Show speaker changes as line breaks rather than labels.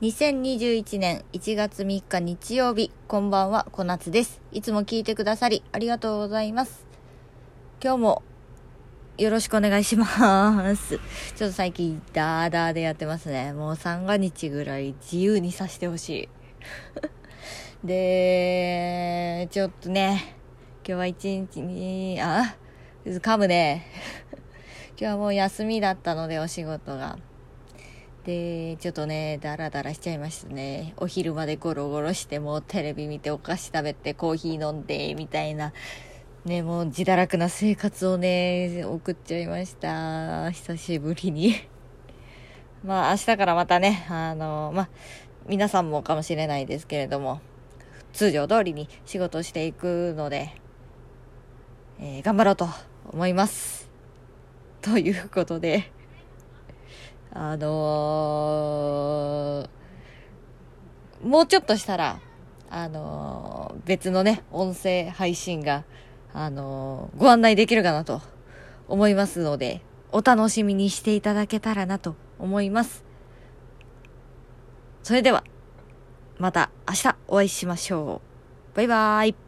2021年1月3日日曜日、こんばんは、小夏です。いつも聞いてくださりありがとうございます。今日もよろしくお願いします。ちょっと最近ダーダーでやってますね。もう三が日ぐらい自由にさせてほしい。で、ちょっとね、今日は一日に、あ、噛むね。今日はもう休みだったのでお仕事が。で、ちょっとね、ダラダラしちゃいましたね。お昼までゴロゴロして、もうテレビ見て、お菓子食べて、コーヒー飲んで、みたいな、ね、もう自堕落な生活をね、送っちゃいました。久しぶりに。まあ、明日からまたね、あの、まあ、皆さんもかもしれないですけれども、通常通りに仕事していくので、えー頑張ろうと思います。ということで、あのーもうちょっとしたら、あのー別のね、音声配信が、あのーご案内できるかなと思いますので、お楽しみにしていただけたらなと思います。それでは、また明日お会いしましょう。バイバーイ。